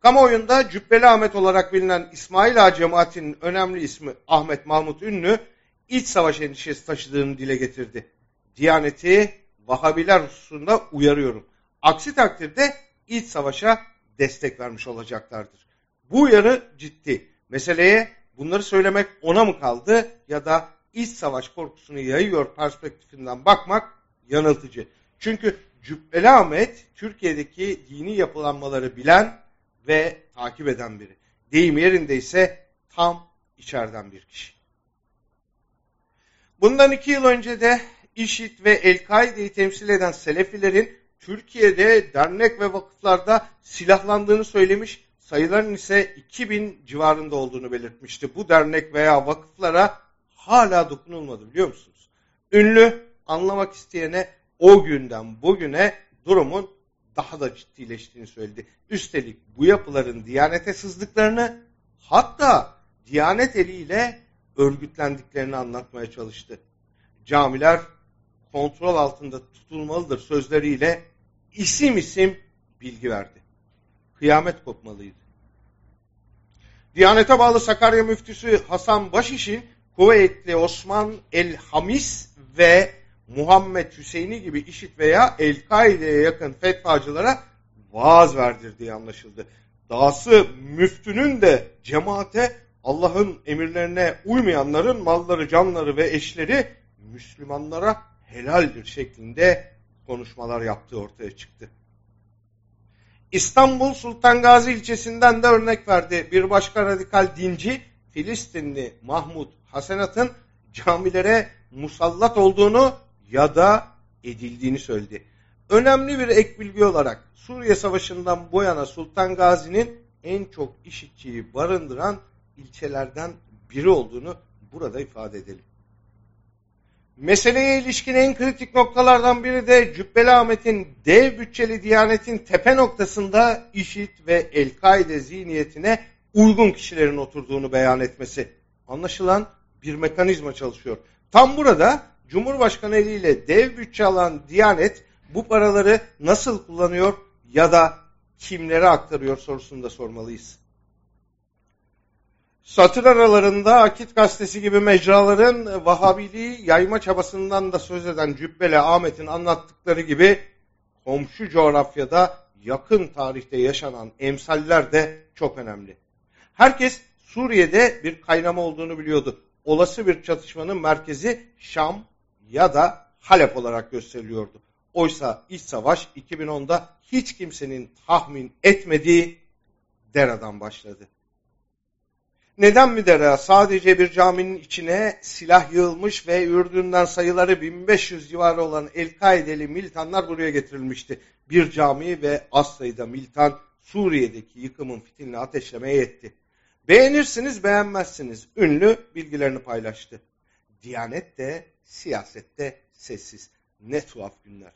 Kamuoyunda Cübbeli Ahmet olarak bilinen İsmail Ağa cemaatinin önemli ismi Ahmet Mahmut Ünlü iç savaş endişesi taşıdığını dile getirdi. Diyaneti Vahabiler hususunda uyarıyorum. Aksi takdirde iç savaşa destek vermiş olacaklardır. Bu uyarı ciddi. Meseleye bunları söylemek ona mı kaldı ya da iç savaş korkusunu yayıyor perspektifinden bakmak yanıltıcı. Çünkü Cübbeli Ahmet Türkiye'deki dini yapılanmaları bilen ve takip eden biri. Deyim yerinde ise tam içeriden bir kişi. Bundan iki yıl önce de IŞİD ve El-Kaide'yi temsil eden Selefilerin Türkiye'de dernek ve vakıflarda silahlandığını söylemiş, sayıların ise 2000 civarında olduğunu belirtmişti. Bu dernek veya vakıflara hala dokunulmadı biliyor musunuz? Ünlü anlamak isteyene o günden bugüne durumun daha da ciddileştiğini söyledi. Üstelik bu yapıların diyanete sızdıklarını hatta diyanet eliyle örgütlendiklerini anlatmaya çalıştı. Camiler kontrol altında tutulmalıdır sözleriyle isim isim bilgi verdi. Kıyamet kopmalıydı. Diyanete bağlı Sakarya müftüsü Hasan Başiş'in Kuveytli Osman el-Hamis ve Muhammed Hüseyin'i gibi işit veya El-Kaide'ye yakın fetvacılara vaaz verdirdiği anlaşıldı. Dahası müftünün de cemaate Allah'ın emirlerine uymayanların malları, canları ve eşleri Müslümanlara helaldir şeklinde konuşmalar yaptığı ortaya çıktı. İstanbul Sultan Gazi ilçesinden de örnek verdi. Bir başka radikal dinci Filistinli Mahmud Hasenat'ın camilere musallat olduğunu ya da edildiğini söyledi. Önemli bir ek bilgi olarak Suriye Savaşı'ndan bu yana Sultan Gazi'nin en çok işitçiyi barındıran ilçelerden biri olduğunu burada ifade edelim. Meseleye ilişkin en kritik noktalardan biri de Cübbeli Ahmet'in dev bütçeli diyanetin tepe noktasında IŞİD ve El-Kaide zihniyetine uygun kişilerin oturduğunu beyan etmesi. Anlaşılan bir mekanizma çalışıyor. Tam burada Cumhurbaşkanı eliyle dev bütçe alan Diyanet bu paraları nasıl kullanıyor ya da kimlere aktarıyor sorusunu da sormalıyız. Satır aralarında Akit Gazetesi gibi mecraların Vahabiliği yayma çabasından da söz eden Cübbeli Ahmet'in anlattıkları gibi komşu coğrafyada yakın tarihte yaşanan emsaller de çok önemli. Herkes Suriye'de bir kaynama olduğunu biliyordu. Olası bir çatışmanın merkezi Şam ya da Halep olarak gösteriliyordu. Oysa iç savaş 2010'da hiç kimsenin tahmin etmediği Dera'dan başladı. Neden mi Dera? Sadece bir caminin içine silah yığılmış ve Ürdün'den sayıları 1500 civarı olan El-Kaideli militanlar buraya getirilmişti. Bir cami ve az sayıda militan Suriye'deki yıkımın fitilini ateşlemeye yetti. Beğenirsiniz beğenmezsiniz. Ünlü bilgilerini paylaştı. Diyanet de siyasette sessiz. Ne tuhaf günler.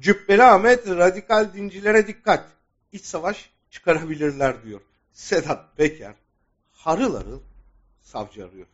Cübbeli Ahmet radikal dincilere dikkat. İç savaş çıkarabilirler diyor. Sedat Peker harıl harıl savcı arıyor.